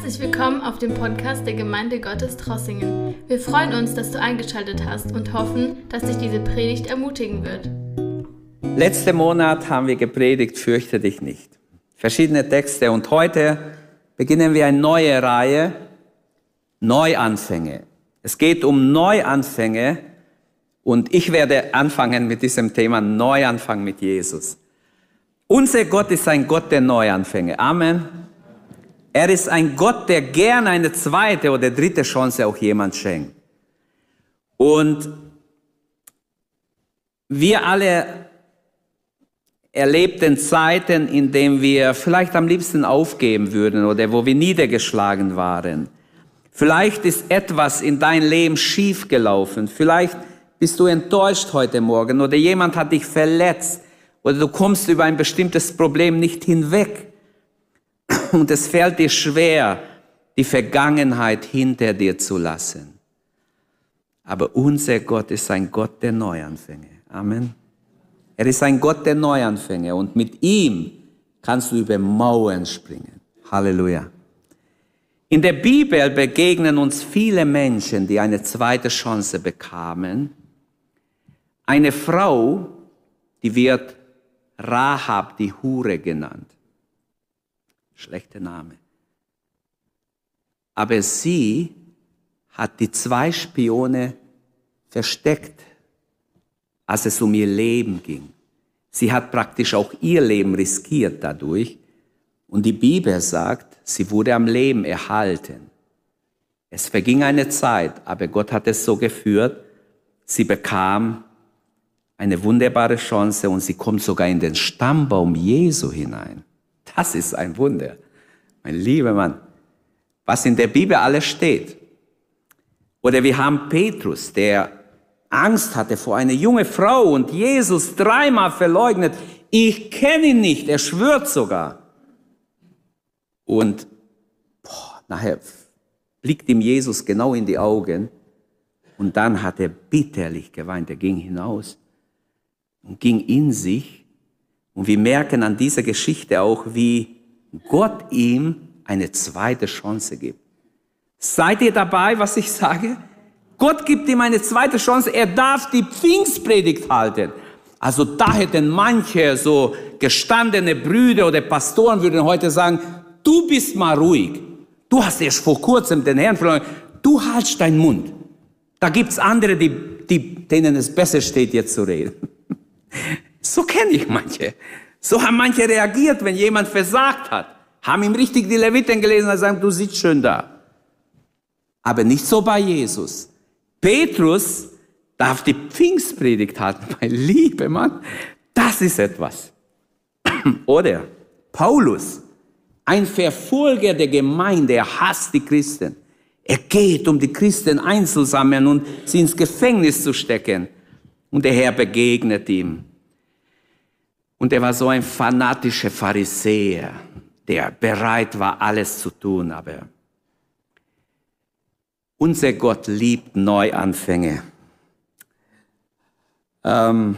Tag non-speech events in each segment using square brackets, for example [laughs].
Herzlich willkommen auf dem Podcast der Gemeinde Gottes Trossingen. Wir freuen uns, dass du eingeschaltet hast und hoffen, dass dich diese Predigt ermutigen wird. Letzten Monat haben wir gepredigt, fürchte dich nicht. Verschiedene Texte und heute beginnen wir eine neue Reihe, Neuanfänge. Es geht um Neuanfänge und ich werde anfangen mit diesem Thema Neuanfang mit Jesus. Unser Gott ist ein Gott der Neuanfänge. Amen. Er ist ein Gott, der gerne eine zweite oder dritte Chance auch jemand schenkt. Und wir alle erlebten Zeiten, in denen wir vielleicht am liebsten aufgeben würden oder wo wir niedergeschlagen waren. Vielleicht ist etwas in dein Leben schiefgelaufen. Vielleicht bist du enttäuscht heute Morgen oder jemand hat dich verletzt oder du kommst über ein bestimmtes Problem nicht hinweg und es fällt dir schwer, die Vergangenheit hinter dir zu lassen. Aber unser Gott ist ein Gott der Neuanfänge. Amen. Er ist ein Gott der Neuanfänge und mit ihm kannst du über Mauern springen. Halleluja. In der Bibel begegnen uns viele Menschen, die eine zweite Chance bekamen. Eine Frau, die wird Rahab die Hure genannt. Schlechter Name. Aber sie hat die zwei Spione versteckt, als es um ihr Leben ging. Sie hat praktisch auch ihr Leben riskiert dadurch. Und die Bibel sagt, sie wurde am Leben erhalten. Es verging eine Zeit, aber Gott hat es so geführt, sie bekam eine wunderbare Chance und sie kommt sogar in den Stammbaum Jesu hinein. Das ist ein Wunder. Mein lieber Mann, was in der Bibel alles steht. Oder wir haben Petrus, der Angst hatte vor einer junge Frau und Jesus dreimal verleugnet. Ich kenne ihn nicht, er schwört sogar. Und boah, nachher blickt ihm Jesus genau in die Augen und dann hat er bitterlich geweint. Er ging hinaus und ging in sich. Und wir merken an dieser Geschichte auch, wie Gott ihm eine zweite Chance gibt. Seid ihr dabei, was ich sage? Gott gibt ihm eine zweite Chance. Er darf die Pfingstpredigt halten. Also da hätten manche so gestandene Brüder oder Pastoren würden heute sagen, du bist mal ruhig. Du hast erst vor kurzem den Herrn verloren. Du haltst deinen Mund. Da gibt's andere, die, die, denen es besser steht, jetzt zu reden. So kenne ich manche. So haben manche reagiert, wenn jemand versagt hat. Haben ihm richtig die Leviten gelesen und sagen, du sitzt schön da. Aber nicht so bei Jesus. Petrus darf die Pfingstpredigt halten. [laughs] Mein lieber Mann, das ist etwas. [clears throat] Oder Paulus, ein Verfolger der Gemeinde, er hasst die Christen. Er geht, um die Christen einzusammeln und sie ins Gefängnis zu stecken. Und der Herr begegnet ihm. Und er war so ein fanatischer Pharisäer, der bereit war, alles zu tun, aber unser Gott liebt Neuanfänge. Ähm,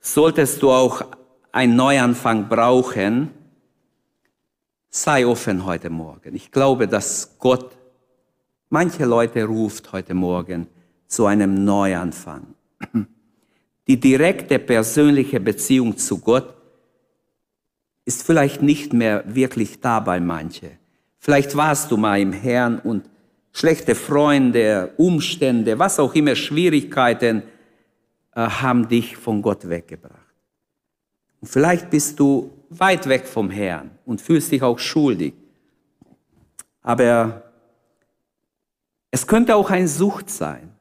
solltest du auch einen Neuanfang brauchen, sei offen heute Morgen. Ich glaube, dass Gott manche Leute ruft heute Morgen zu einem Neuanfang. Die direkte persönliche Beziehung zu Gott ist vielleicht nicht mehr wirklich da bei manche. Vielleicht warst du mal im Herrn und schlechte Freunde, Umstände, was auch immer, Schwierigkeiten äh, haben dich von Gott weggebracht. Und vielleicht bist du weit weg vom Herrn und fühlst dich auch schuldig. Aber es könnte auch ein Sucht sein.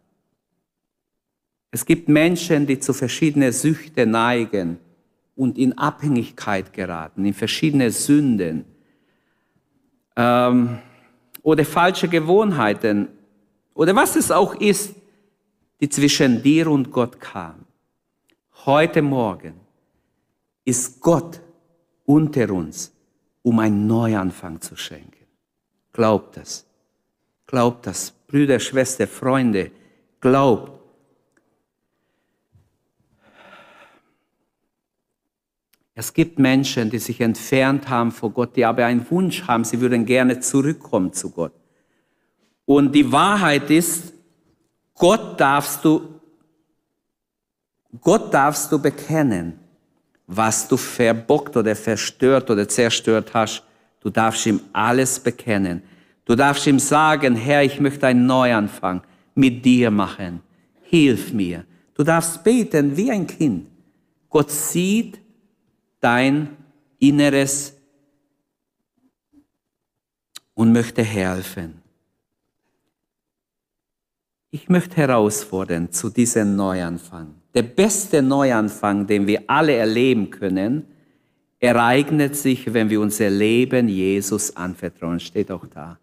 Es gibt Menschen, die zu verschiedenen Süchten neigen und in Abhängigkeit geraten, in verschiedene Sünden ähm, oder falsche Gewohnheiten oder was es auch ist, die zwischen dir und Gott kam. Heute Morgen ist Gott unter uns, um einen Neuanfang zu schenken. Glaubt das. Glaubt das. Brüder, Schwester, Freunde, glaubt, Es gibt Menschen, die sich entfernt haben vor Gott, die aber einen Wunsch haben, sie würden gerne zurückkommen zu Gott. Und die Wahrheit ist, Gott darfst du, Gott darfst du bekennen, was du verbockt oder verstört oder zerstört hast. Du darfst ihm alles bekennen. Du darfst ihm sagen, Herr, ich möchte einen Neuanfang mit dir machen. Hilf mir. Du darfst beten wie ein Kind. Gott sieht dein Inneres und möchte helfen. Ich möchte herausfordern zu diesem Neuanfang. Der beste Neuanfang, den wir alle erleben können, ereignet sich, wenn wir unser Leben Jesus anvertrauen. Steht auch da.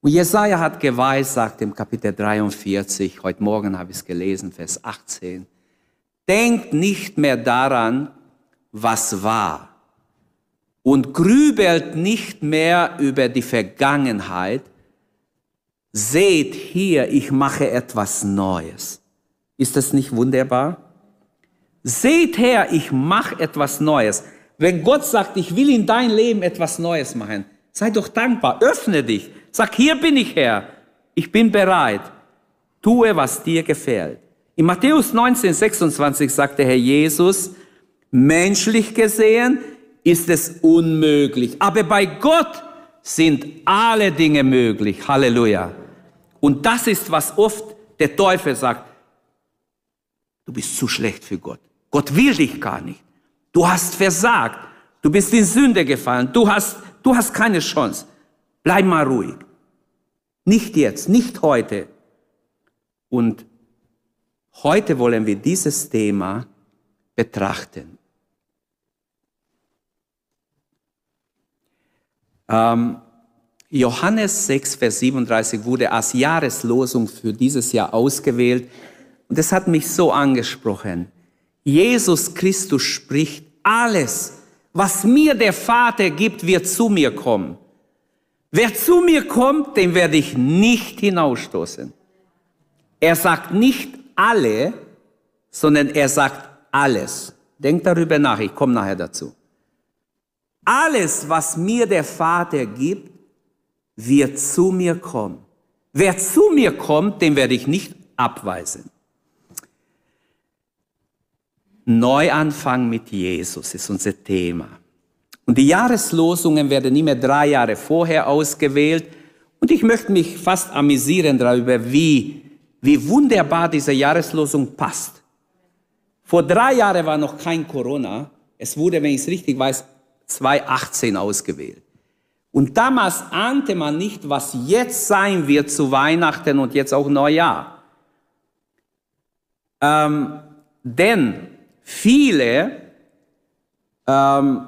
Und Jesaja hat geweissagt im Kapitel 43, heute Morgen habe ich es gelesen, Vers 18. Denkt nicht mehr daran, was war und grübelt nicht mehr über die Vergangenheit. Seht hier, ich mache etwas Neues. Ist das nicht wunderbar? Seht her, ich mache etwas Neues. Wenn Gott sagt, ich will in dein Leben etwas Neues machen, sei doch dankbar, öffne dich, sag, hier bin ich Herr, ich bin bereit, tue, was dir gefällt. In Matthäus 19, 26 sagt der Herr Jesus, Menschlich gesehen ist es unmöglich. Aber bei Gott sind alle Dinge möglich. Halleluja. Und das ist, was oft der Teufel sagt. Du bist zu schlecht für Gott. Gott will dich gar nicht. Du hast versagt. Du bist in Sünde gefallen. Du hast, du hast keine Chance. Bleib mal ruhig. Nicht jetzt, nicht heute. Und heute wollen wir dieses Thema betrachten. Ähm, Johannes 6, Vers 37 wurde als Jahreslosung für dieses Jahr ausgewählt. Und das hat mich so angesprochen. Jesus Christus spricht, alles, was mir der Vater gibt, wird zu mir kommen. Wer zu mir kommt, den werde ich nicht hinausstoßen. Er sagt nicht alle, sondern er sagt alles. Denkt darüber nach, ich komme nachher dazu. Alles, was mir der Vater gibt, wird zu mir kommen. Wer zu mir kommt, den werde ich nicht abweisen. Neuanfang mit Jesus ist unser Thema. Und die Jahreslosungen werden immer drei Jahre vorher ausgewählt. Und ich möchte mich fast amüsieren darüber, wie, wie wunderbar diese Jahreslosung passt. Vor drei Jahren war noch kein Corona. Es wurde, wenn ich es richtig weiß, 2018 ausgewählt. Und damals ahnte man nicht, was jetzt sein wird zu Weihnachten und jetzt auch Neujahr. Ähm, denn viele ähm,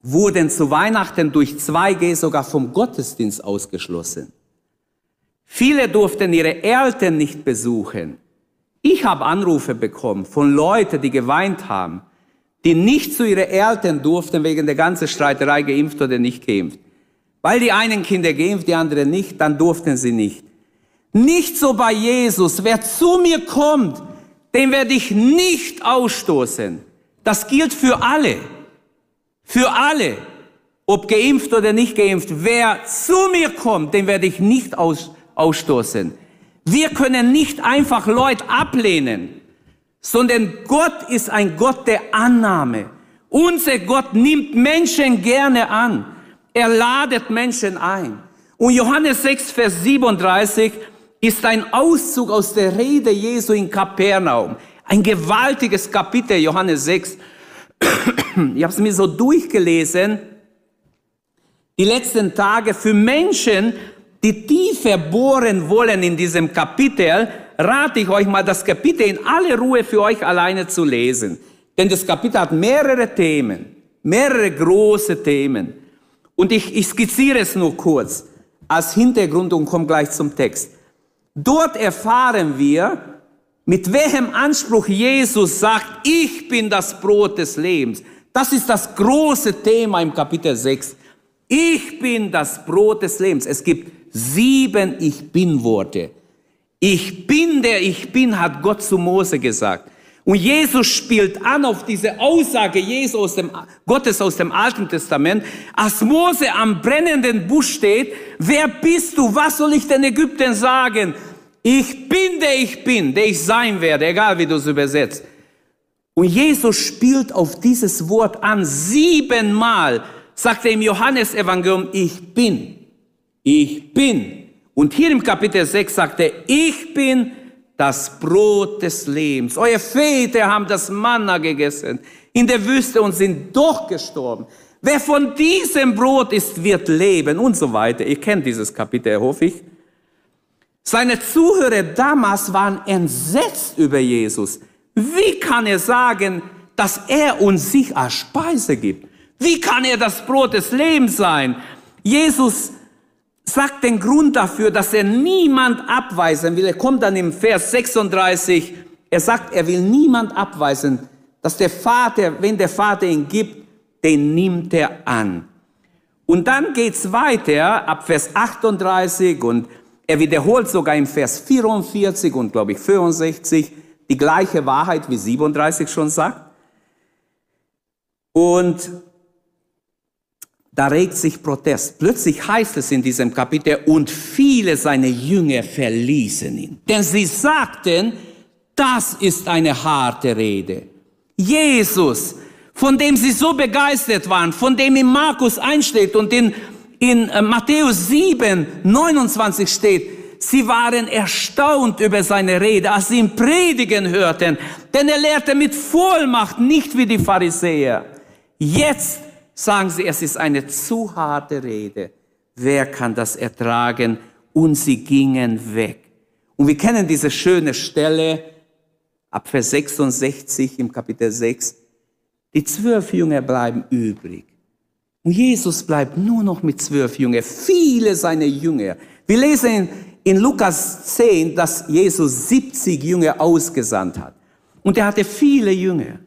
wurden zu Weihnachten durch 2G sogar vom Gottesdienst ausgeschlossen. Viele durften ihre Eltern nicht besuchen. Ich habe Anrufe bekommen von Leuten, die geweint haben die nicht zu ihren Eltern durften wegen der ganzen Streiterei geimpft oder nicht geimpft. Weil die einen Kinder geimpft, die anderen nicht, dann durften sie nicht. Nicht so bei Jesus. Wer zu mir kommt, den werde ich nicht ausstoßen. Das gilt für alle. Für alle. Ob geimpft oder nicht geimpft. Wer zu mir kommt, den werde ich nicht aus, ausstoßen. Wir können nicht einfach Leute ablehnen sondern Gott ist ein Gott der Annahme. Unser Gott nimmt Menschen gerne an. Er ladet Menschen ein. Und Johannes 6, Vers 37 ist ein Auszug aus der Rede Jesu in Kapernaum. Ein gewaltiges Kapitel, Johannes 6. [clears throat] Ich habe es mir so durchgelesen. Die letzten Tage für Menschen, die tiefer bohren wollen in diesem Kapitel, rate ich euch mal, das Kapitel in aller Ruhe für euch alleine zu lesen. Denn das Kapitel hat mehrere Themen, mehrere große Themen. Und ich, ich skizziere es nur kurz als Hintergrund und komme gleich zum Text. Dort erfahren wir, mit welchem Anspruch Jesus sagt, ich bin das Brot des Lebens. Das ist das große Thema im Kapitel 6. Ich bin das Brot des Lebens. Es gibt sieben Ich bin Worte. Ich bin der Ich bin, hat Gott zu Mose gesagt. Und Jesus spielt an auf diese Aussage Jesu aus dem, Gottes aus dem Alten Testament. Als Mose am brennenden Busch steht, wer bist du? Was soll ich den Ägyptern sagen? Ich bin der ich bin, der ich sein werde, egal wie du es übersetzt. Und Jesus spielt auf dieses Wort an. Siebenmal sagt er im Johannesevangelium, ich bin. Ich bin. Und hier im Kapitel 6 sagt er, ich bin das Brot des Lebens. Eure Väter haben das Manna gegessen in der Wüste und sind doch gestorben. Wer von diesem Brot isst, wird leben und so weiter. Ihr kennt dieses Kapitel, hoffe ich. Seine Zuhörer damals waren entsetzt über Jesus. Wie kann er sagen, dass er uns sich als Speise gibt? Wie kann er das Brot des Lebens sein? Jesus sagt den Grund dafür, dass er niemand abweisen will. Er kommt dann im Vers 36, er sagt, er will niemand abweisen, dass der Vater, wenn der Vater ihn gibt, den nimmt er an. Und dann geht's weiter ab Vers 38 und er wiederholt sogar im Vers 44 und glaube ich 65 die gleiche Wahrheit wie 37 schon sagt. Und da regt sich Protest. Plötzlich heißt es in diesem Kapitel, und viele seiner Jünger verließen ihn. Denn sie sagten, das ist eine harte Rede. Jesus, von dem sie so begeistert waren, von dem in Markus einsteht und in, in äh, Matthäus 7, 29 steht, sie waren erstaunt über seine Rede, als sie ihn predigen hörten, denn er lehrte mit Vollmacht, nicht wie die Pharisäer. Jetzt sagen sie, es ist eine zu harte Rede. Wer kann das ertragen? Und sie gingen weg. Und wir kennen diese schöne Stelle ab Vers 66 im Kapitel 6. Die zwölf Jünger bleiben übrig. Und Jesus bleibt nur noch mit zwölf Jüngern. Viele seiner Jünger. Wir lesen in Lukas 10, dass Jesus 70 Jünger ausgesandt hat. Und er hatte viele Jünger.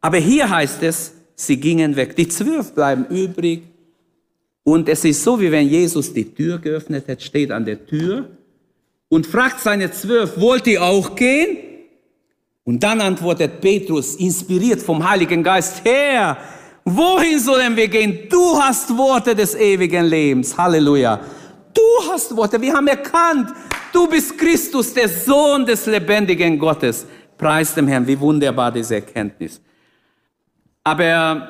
Aber hier heißt es, sie gingen weg. Die zwölf bleiben übrig. Und es ist so, wie wenn Jesus die Tür geöffnet hat, steht an der Tür und fragt seine zwölf, wollt ihr auch gehen? Und dann antwortet Petrus, inspiriert vom Heiligen Geist, Herr, wohin sollen wir gehen? Du hast Worte des ewigen Lebens. Halleluja. Du hast Worte. Wir haben erkannt, du bist Christus, der Sohn des lebendigen Gottes. Preis dem Herrn, wie wunderbar diese Erkenntnis. Aber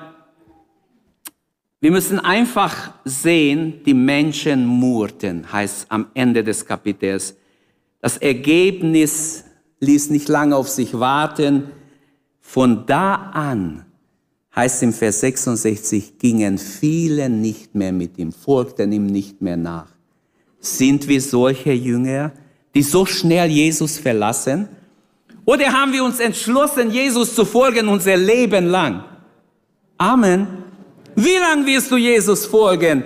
wir müssen einfach sehen, die Menschen murrten, heißt am Ende des Kapitels. Das Ergebnis ließ nicht lange auf sich warten. Von da an, heißt im Vers 66, gingen viele nicht mehr mit ihm, folgten ihm nicht mehr nach. Sind wir solche Jünger, die so schnell Jesus verlassen? Oder haben wir uns entschlossen, Jesus zu folgen unser Leben lang? Amen. Wie lange wirst du Jesus folgen?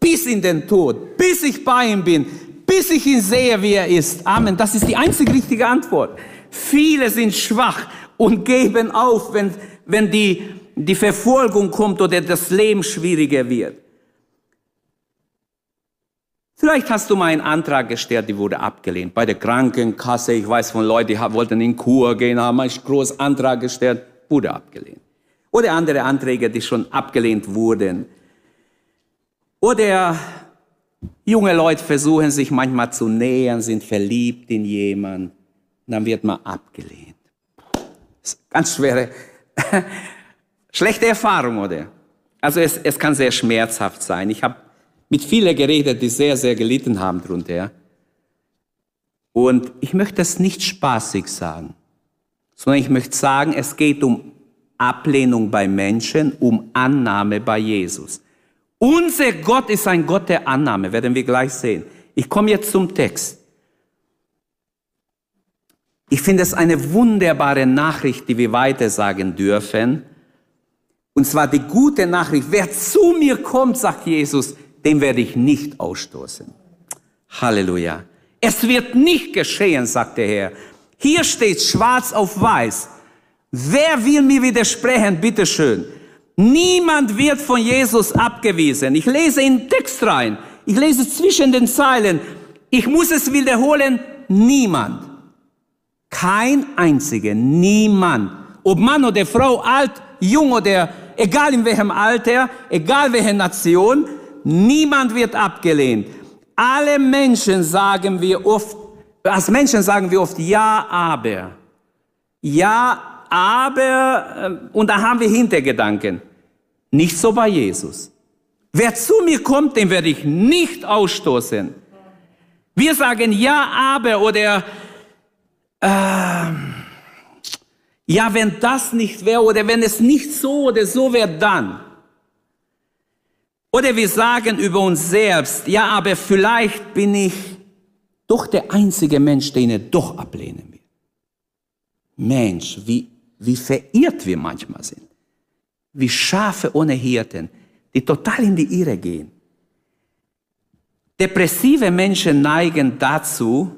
Bis in den Tod, bis ich bei ihm bin, bis ich ihn sehe, wie er ist. Amen. Das ist die einzig richtige Antwort. Viele sind schwach und geben auf, wenn, wenn die, die Verfolgung kommt oder das Leben schwieriger wird. Vielleicht hast du mal einen Antrag gestellt, die wurde abgelehnt. Bei der Krankenkasse, ich weiß von Leuten, die wollten in Kur gehen, haben einen großen Antrag gestellt, wurde abgelehnt oder andere Anträge, die schon abgelehnt wurden. Oder junge Leute versuchen sich manchmal zu nähern, sind verliebt in jemanden, dann wird man abgelehnt. ganz schwere, [laughs] schlechte Erfahrung, oder? Also es, es kann sehr schmerzhaft sein. Ich habe mit vielen geredet, die sehr, sehr gelitten haben darunter. Und ich möchte es nicht spaßig sagen, sondern ich möchte sagen, es geht um Ablehnung bei Menschen, um Annahme bei Jesus. Unser Gott ist ein Gott der Annahme, werden wir gleich sehen. Ich komme jetzt zum Text. Ich finde es eine wunderbare Nachricht, die wir weiter sagen dürfen. Und zwar die gute Nachricht. Wer zu mir kommt, sagt Jesus, den werde ich nicht ausstoßen. Halleluja. Es wird nicht geschehen, sagt der Herr. Hier steht schwarz auf weiß. Wer will mir widersprechen? Bitteschön. Niemand wird von Jesus abgewiesen. Ich lese in den Text rein. Ich lese zwischen den Zeilen. Ich muss es wiederholen. Niemand. Kein einziger, niemand, ob Mann oder Frau, alt, jung oder egal in welchem Alter, egal welche Nation, niemand wird abgelehnt. Alle Menschen sagen wir oft, als Menschen sagen wir oft ja, aber. Ja, aber, äh, und da haben wir Hintergedanken. Nicht so bei Jesus. Wer zu mir kommt, den werde ich nicht ausstoßen. Wir sagen ja, aber oder äh, ja, wenn das nicht wäre oder wenn es nicht so oder so wäre, dann. Oder wir sagen über uns selbst, ja, aber vielleicht bin ich doch der einzige Mensch, den er doch ablehnen will. Mensch, wie, wie verirrt wir manchmal sind. Wie Schafe ohne Hirten, die total in die Irre gehen. Depressive Menschen neigen dazu,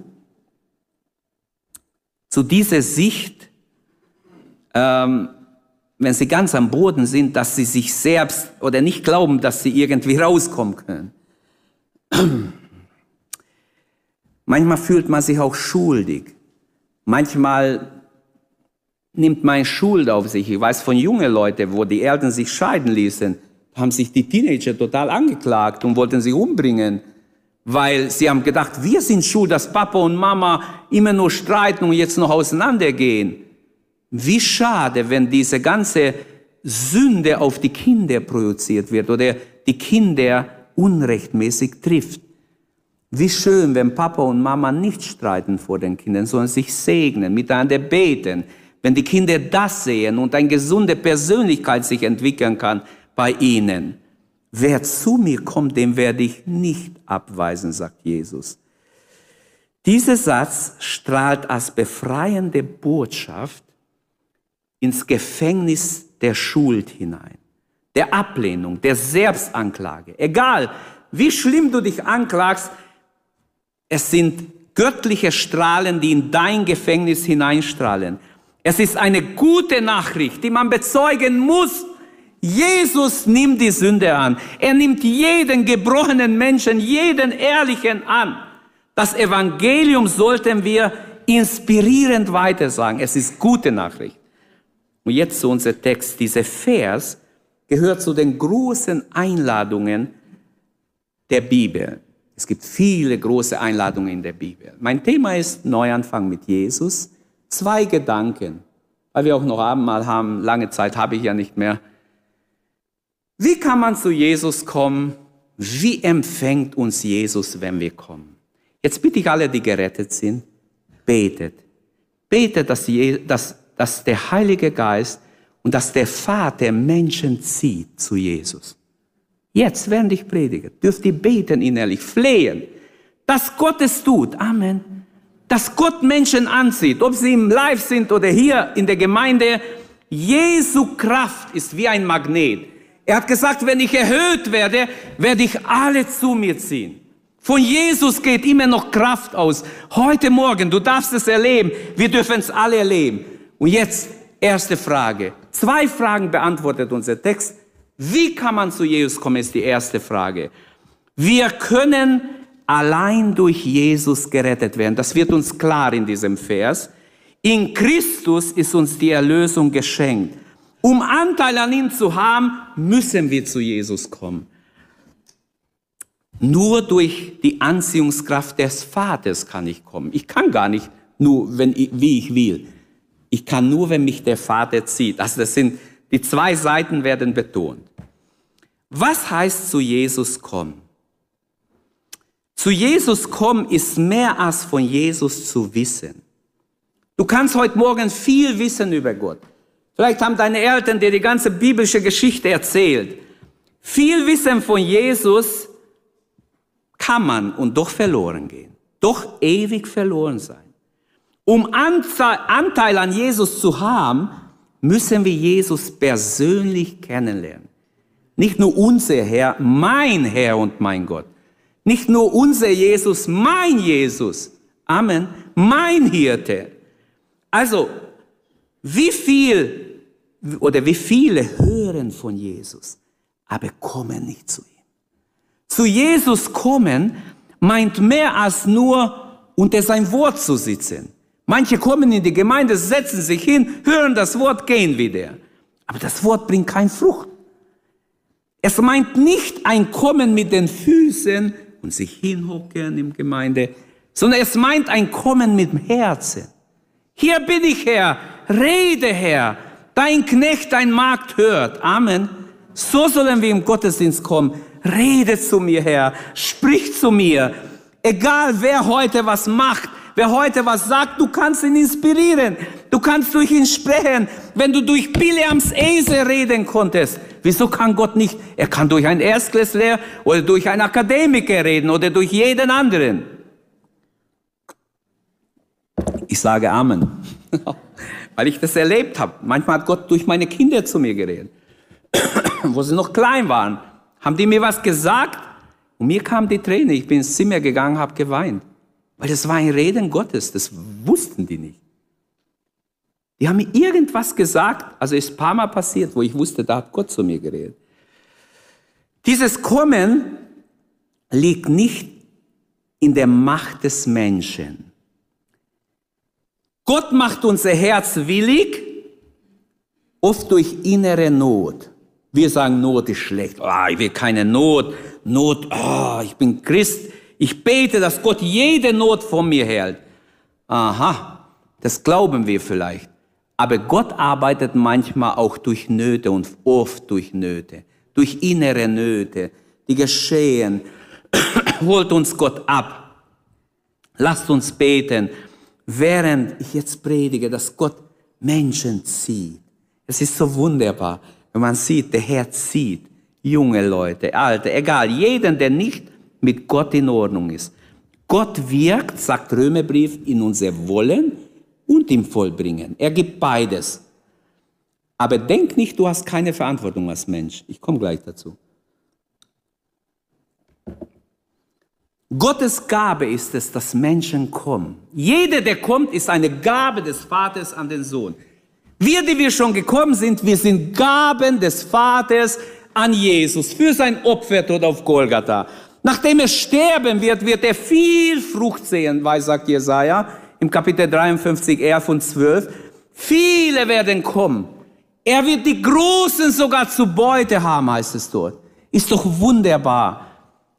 zu dieser Sicht, ähm, wenn sie ganz am Boden sind, dass sie sich selbst oder nicht glauben, dass sie irgendwie rauskommen können. Manchmal fühlt man sich auch schuldig. Manchmal nimmt man Schuld auf sich. Ich weiß von jungen Leuten, wo die Eltern sich scheiden ließen, haben sich die Teenager total angeklagt und wollten sie umbringen, weil sie haben gedacht, wir sind schuld, dass Papa und Mama immer nur streiten und jetzt noch auseinandergehen. Wie schade, wenn diese ganze Sünde auf die Kinder projiziert wird oder die Kinder unrechtmäßig trifft. Wie schön, wenn Papa und Mama nicht streiten vor den Kindern, sondern sich segnen, miteinander beten. Wenn die Kinder das sehen und eine gesunde Persönlichkeit sich entwickeln kann bei ihnen. Wer zu mir kommt, dem werde ich nicht abweisen, sagt Jesus. Dieser Satz strahlt als befreiende Botschaft ins Gefängnis der Schuld hinein, der Ablehnung, der Selbstanklage. Egal, wie schlimm du dich anklagst, es sind göttliche Strahlen, die in dein Gefängnis hineinstrahlen. Es ist eine gute Nachricht, die man bezeugen muss. Jesus nimmt die Sünde an. Er nimmt jeden gebrochenen Menschen, jeden Ehrlichen an. Das Evangelium sollten wir inspirierend weitersagen. Es ist gute Nachricht. Und jetzt zu unser Text. Dieser Vers gehört zu den großen Einladungen der Bibel. Es gibt viele große Einladungen in der Bibel. Mein Thema ist Neuanfang mit Jesus. Zwei Gedanken, weil wir auch noch Abendmahl haben. Lange Zeit habe ich ja nicht mehr. Wie kann man zu Jesus kommen? Wie empfängt uns Jesus, wenn wir kommen? Jetzt bitte ich alle, die gerettet sind, betet. Betet, dass, dass dass der Heilige Geist und dass der Vater Menschen zieht zu Jesus. Jetzt, während ich predige, dürft ihr beten innerlich, flehen, dass Gott es tut. Amen. Dass Gott Menschen anzieht, ob sie im Live sind oder hier in der Gemeinde. Jesu Kraft ist wie ein Magnet. Er hat gesagt, wenn ich erhöht werde, werde ich alle zu mir ziehen. Von Jesus geht immer noch Kraft aus. Heute Morgen, du darfst es erleben. Wir dürfen es alle erleben. Und jetzt erste Frage. Zwei Fragen beantwortet unser Text. Wie kann man zu Jesus kommen, ist die erste Frage. Wir können allein durch Jesus gerettet werden. Das wird uns klar in diesem Vers. In Christus ist uns die Erlösung geschenkt. Um Anteil an ihm zu haben, müssen wir zu Jesus kommen. Nur durch die Anziehungskraft des Vaters kann ich kommen. Ich kann gar nicht nur, wenn, wie ich will. Ich kann nur, wenn mich der Vater zieht. Also das sind, die zwei Seiten werden betont. Was heißt zu Jesus kommen? Zu Jesus kommen ist mehr als von Jesus zu wissen. Du kannst heute Morgen viel wissen über Gott. Vielleicht haben deine Eltern dir die ganze biblische Geschichte erzählt. Viel Wissen von Jesus kann man und doch verloren gehen. Doch ewig verloren sein. Um Anteil an Jesus zu haben, müssen wir Jesus persönlich kennenlernen. Nicht nur unser Herr, mein Herr und mein Gott. Nicht nur unser Jesus, mein Jesus. Amen. Mein Hirte. Also, wie viel oder wie viele hören von Jesus, aber kommen nicht zu ihm. Zu Jesus kommen meint mehr als nur unter sein Wort zu sitzen Manche kommen in die Gemeinde, setzen sich hin, hören das Wort, gehen wieder. Aber das Wort bringt keine Frucht. Es meint nicht ein Kommen mit den Füßen und sich hinhocken im Gemeinde, sondern es meint ein Kommen mit dem Herzen. Hier bin ich, Herr, rede, Herr, dein Knecht, dein Magd hört. Amen. So sollen wir im Gottesdienst kommen. Rede zu mir, Herr, sprich zu mir. Egal wer heute was macht, wer heute was sagt, du kannst ihn inspirieren. Du kannst durch ihn sprechen. Wenn du durch Bileams Esel reden konntest, wieso kann Gott nicht? Er kann durch einen Erstklässler oder durch einen Akademiker reden oder durch jeden anderen. Ich sage Amen, [laughs] weil ich das erlebt habe. Manchmal hat Gott durch meine Kinder zu mir geredet. [clears throat] Wo sie noch klein waren, haben die mir was gesagt und mir kam die Träne. Ich bin ins Zimmer gegangen, habe geweint. Weil das war ein Reden Gottes, das wussten die nicht. Die haben mir irgendwas gesagt, also ist ein paar Mal passiert, wo ich wusste, da hat Gott zu mir geredet. Dieses Kommen liegt nicht in der Macht des Menschen. Gott macht unser Herz willig, oft durch innere Not. Wir sagen, Not ist schlecht. Oh, ich will keine Not. Not, oh, ich bin Christ. Ich bete, dass Gott jede Not von mir hält. Aha, das glauben wir vielleicht. Aber Gott arbeitet manchmal auch durch Nöte und oft durch Nöte, durch innere Nöte, die geschehen. [coughs] Holt uns Gott ab. Lasst uns beten, während ich jetzt predige, dass Gott Menschen zieht. Es ist so wunderbar, wenn man sieht, der Herr zieht junge Leute, alte, egal, jeden, der nicht mit Gott in Ordnung ist. Gott wirkt, sagt Römerbrief, in unser Wollen und im Vollbringen. Er gibt beides. Aber denk nicht, du hast keine Verantwortung als Mensch. Ich komme gleich dazu. Gottes Gabe ist es, dass Menschen kommen. Jeder, der kommt, ist eine Gabe des Vaters an den Sohn. Wir, die wir schon gekommen sind, wir sind Gaben des Vaters an Jesus für sein Opfertod auf Golgatha. Nachdem er sterben wird, wird er viel Frucht sehen, weiß sagt Jesaja im Kapitel 53, 11 und 12. Viele werden kommen. Er wird die Großen sogar zu Beute haben, heißt es dort. Ist doch wunderbar.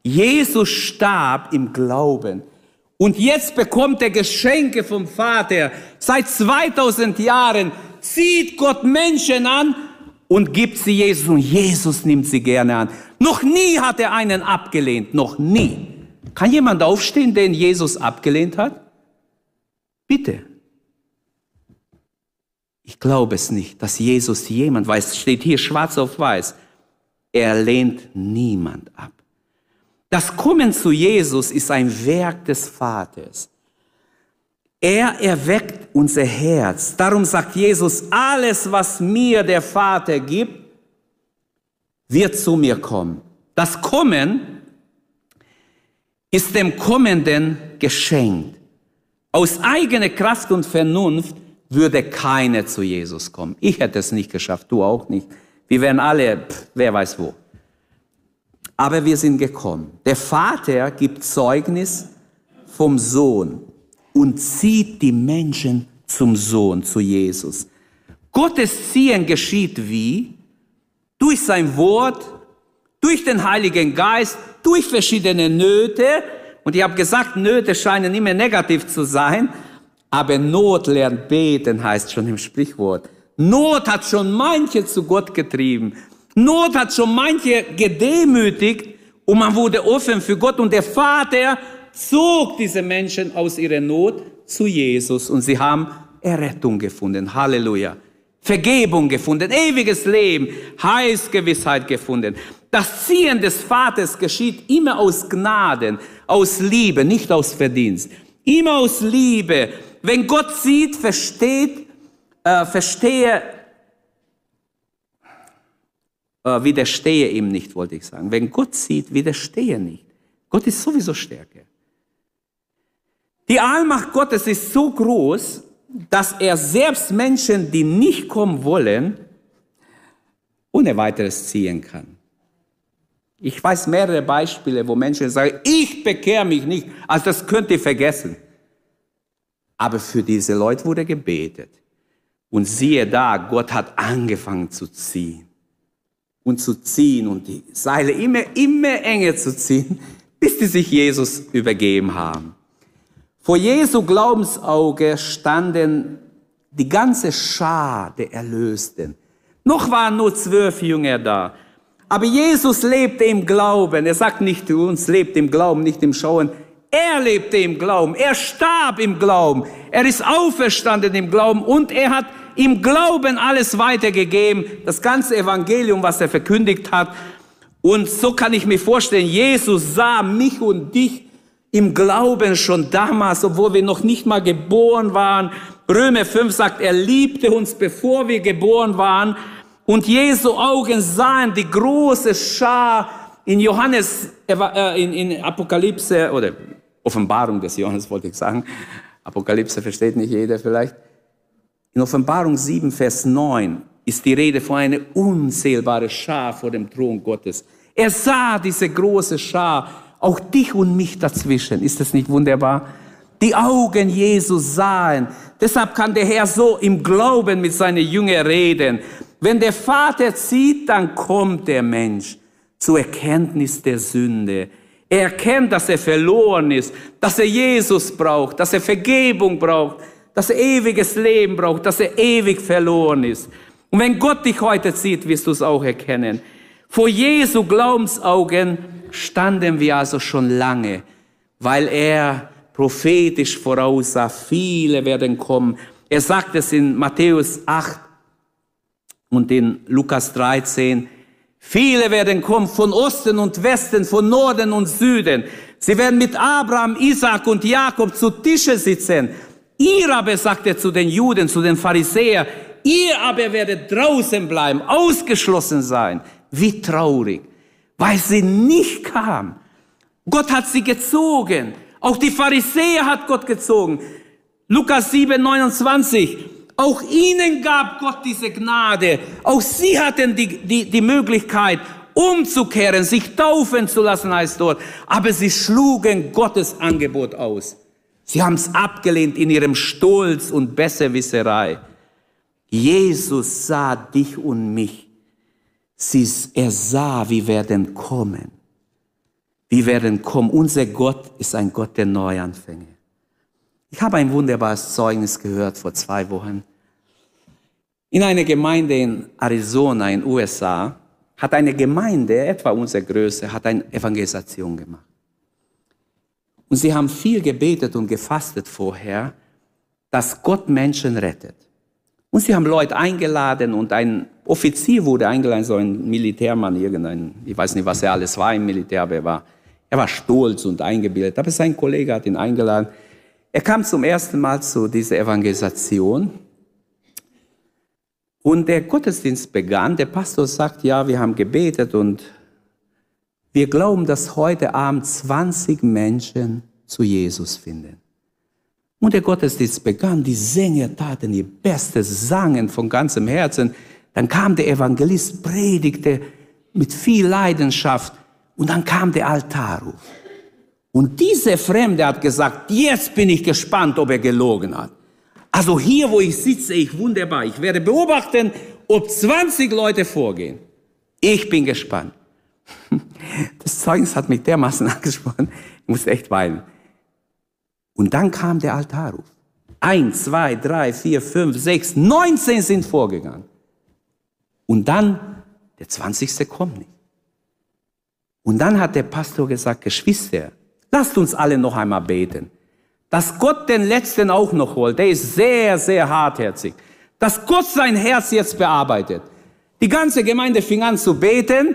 Jesus starb im Glauben. Und jetzt bekommt er Geschenke vom Vater. Seit 2000 Jahren zieht Gott Menschen an und gibt sie Jesus. Und Jesus nimmt sie gerne an. Noch nie hat er einen abgelehnt. Noch nie. Kann jemand aufstehen, den Jesus abgelehnt hat? Bitte. Ich glaube es nicht, dass Jesus jemand weiß, steht hier schwarz auf weiß. Er lehnt niemand ab. Das Kommen zu Jesus ist ein Werk des Vaters. Er erweckt unser Herz. Darum sagt Jesus, alles, was mir der Vater gibt, wird zu mir kommen. Das Kommen ist dem Kommenden geschenkt. Aus eigener Kraft und Vernunft würde keiner zu Jesus kommen. Ich hätte es nicht geschafft, du auch nicht. Wir wären alle, pff, wer weiß wo. Aber wir sind gekommen. Der Vater gibt Zeugnis vom Sohn und zieht die Menschen zum Sohn, zu Jesus. Gottes Ziehen geschieht wie? Durch sein Wort, durch den Heiligen Geist, durch verschiedene Nöte, und ich habe gesagt, Nöte scheinen immer negativ zu sein, aber Not lernt beten, heißt schon im Sprichwort. Not hat schon manche zu Gott getrieben. Not hat schon manche gedemütigt und man wurde offen für Gott und der Vater zog diese Menschen aus ihrer Not zu Jesus und sie haben Errettung gefunden. Halleluja. Vergebung gefunden, ewiges Leben, Heilsgewissheit gefunden. Das Ziehen des Vaters geschieht immer aus Gnaden, aus Liebe, nicht aus Verdienst. Immer aus Liebe. Wenn Gott sieht, versteht, äh, verstehe, äh, widerstehe ihm nicht, wollte ich sagen. Wenn Gott sieht, widerstehe nicht. Gott ist sowieso stärker. Die Allmacht Gottes ist so groß, dass er selbst Menschen, die nicht kommen wollen, ohne weiteres ziehen kann. Ich weiß mehrere Beispiele, wo Menschen sagen, ich bekehre mich nicht. Also das könnt ihr vergessen. Aber für diese Leute wurde gebetet. Und siehe da, Gott hat angefangen zu ziehen. Und zu ziehen und die Seile immer, immer enger zu ziehen, [laughs] bis die sich Jesus übergeben haben. Vor Jesu Glaubensauge standen die ganze Schar der Erlösten. Noch waren nur zwölf Jünger da. Aber Jesus lebte im Glauben. Er sagt nicht zu uns, lebt im Glauben, nicht im Schauen. Er lebte im Glauben. Er starb im Glauben. Er ist auferstanden im Glauben und er hat im Glauben alles weitergegeben. Das ganze Evangelium, was er verkündigt hat. Und so kann ich mir vorstellen, Jesus sah mich und dich im Glauben schon damals, obwohl wir noch nicht mal geboren waren. Römer 5 sagt, er liebte uns, bevor wir geboren waren. Und Jesu Augen sahen die große Schar in Johannes, äh, in, in Apokalypse, oder Offenbarung des Johannes wollte ich sagen. Apokalypse versteht nicht jeder vielleicht. In Offenbarung 7, Vers 9 ist die Rede von einer unzählbaren Schar vor dem Thron Gottes. Er sah diese große Schar, auch dich und mich dazwischen. Ist das nicht wunderbar? Die Augen Jesus sahen. Deshalb kann der Herr so im Glauben mit seinen Jüngern reden. Wenn der Vater zieht, dann kommt der Mensch zur Erkenntnis der Sünde. Er erkennt, dass er verloren ist, dass er Jesus braucht, dass er Vergebung braucht, dass er ewiges Leben braucht, dass er ewig verloren ist. Und wenn Gott dich heute zieht, wirst du es auch erkennen. Vor Jesu Glaubensaugen standen wir also schon lange, weil er prophetisch voraussah, viele werden kommen. Er sagt es in Matthäus 8, und in Lukas 13, viele werden kommen von Osten und Westen, von Norden und Süden. Sie werden mit Abraham, Isaac und Jakob zu Tische sitzen. Ihr aber, sagt er zu den Juden, zu den Pharisäern, ihr aber werdet draußen bleiben, ausgeschlossen sein. Wie traurig, weil sie nicht kam. Gott hat sie gezogen. Auch die Pharisäer hat Gott gezogen. Lukas 7, 29. Auch ihnen gab Gott diese Gnade. Auch sie hatten die, die, die Möglichkeit, umzukehren, sich taufen zu lassen, heißt dort. Aber sie schlugen Gottes Angebot aus. Sie haben es abgelehnt in ihrem Stolz und Besserwisserei. Jesus sah dich und mich. Sie, er sah, wir werden kommen. Wir werden kommen. Unser Gott ist ein Gott der Neuanfänge. Ich habe ein wunderbares Zeugnis gehört vor zwei Wochen. In einer Gemeinde in Arizona, in USA, hat eine Gemeinde, etwa unserer Größe, hat eine Evangelisation gemacht. Und sie haben viel gebetet und gefastet vorher, dass Gott Menschen rettet. Und sie haben Leute eingeladen und ein Offizier wurde eingeladen, so ein Militärmann, irgendein, ich weiß nicht, was er alles war im Militär, aber er war, er war stolz und eingebildet. Aber sein Kollege hat ihn eingeladen. Er kam zum ersten Mal zu dieser Evangelisation und der Gottesdienst begann. Der Pastor sagt, ja, wir haben gebetet und wir glauben, dass heute Abend 20 Menschen zu Jesus finden. Und der Gottesdienst begann, die Sänger taten ihr Bestes, sangen von ganzem Herzen. Dann kam der Evangelist, predigte mit viel Leidenschaft und dann kam der Altarruf. Und dieser Fremde hat gesagt, jetzt bin ich gespannt, ob er gelogen hat. Also hier, wo ich sitze, ich wunderbar. Ich werde beobachten, ob 20 Leute vorgehen. Ich bin gespannt. [laughs] Das Zeugnis hat mich dermaßen [laughs] angesprochen, ich musste echt weinen. Und dann kam der Altarruf. Eins, zwei, drei, vier, fünf, sechs, neunzehn sind vorgegangen. Und dann, der zwanzigste kommt nicht. Und dann hat der Pastor gesagt, Geschwister, Lasst uns alle noch einmal beten. Dass Gott den Letzten auch noch holt, der ist sehr, sehr hartherzig. Dass Gott sein Herz jetzt bearbeitet. Die ganze Gemeinde fing an zu beten